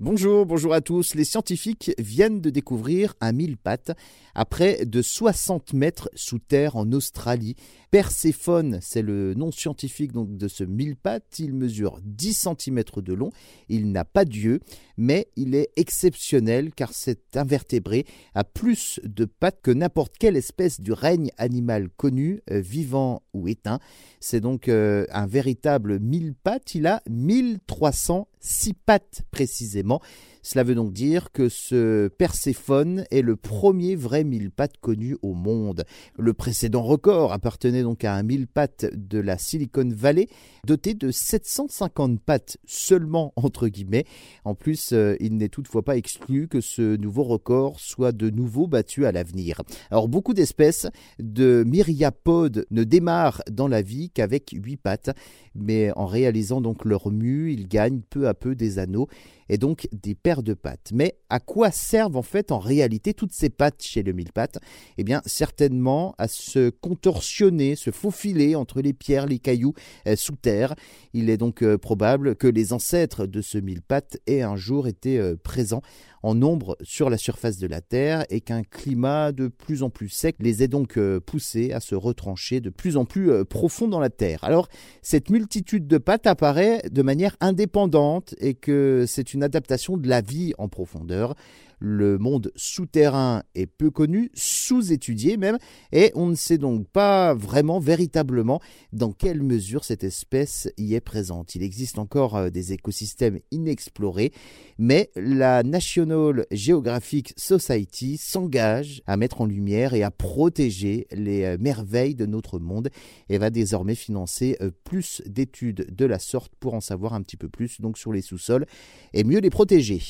Bonjour, bonjour à tous. Les scientifiques viennent de découvrir un mille pattes à près de 60 mètres sous terre en Australie. Perséphone, c'est le nom scientifique donc de ce mille pattes. Il mesure 10 cm de long. Il n'a pas d'yeux, mais il est exceptionnel car cet invertébré a plus de pattes que n'importe quelle espèce du règne animal connu, euh, vivant ou éteint. C'est donc euh, un véritable mille pattes. Il a 1306 pattes précisément précisément cela veut donc dire que ce Perséphone est le premier vrai mille pattes connu au monde. Le précédent record appartenait donc à un mille pattes de la Silicon Valley, doté de 750 pattes seulement entre guillemets. En plus, euh, il n'est toutefois pas exclu que ce nouveau record soit de nouveau battu à l'avenir. Alors beaucoup d'espèces de myriapodes ne démarrent dans la vie qu'avec huit pattes, mais en réalisant donc leur mue, ils gagnent peu à peu des anneaux et donc des paires de pattes. Mais à quoi servent en fait en réalité toutes ces pattes chez le mille-pattes Eh bien certainement à se contorsionner, se faufiler entre les pierres, les cailloux euh, sous terre. Il est donc euh, probable que les ancêtres de ce mille-pattes aient un jour été euh, présents en nombre sur la surface de la Terre et qu'un climat de plus en plus sec les ait donc poussés à se retrancher de plus en plus profond dans la Terre. Alors cette multitude de pattes apparaît de manière indépendante et que c'est une adaptation de la vie en profondeur. Le monde souterrain est peu connu, sous-étudié même, et on ne sait donc pas vraiment, véritablement, dans quelle mesure cette espèce y est présente. Il existe encore euh, des écosystèmes inexplorés, mais la National Geographic Society s'engage à mettre en lumière et à protéger les euh, merveilles de notre monde et va désormais financer euh, plus d'études de la sorte pour en savoir un petit peu plus donc sur les sous-sols et mieux les protéger.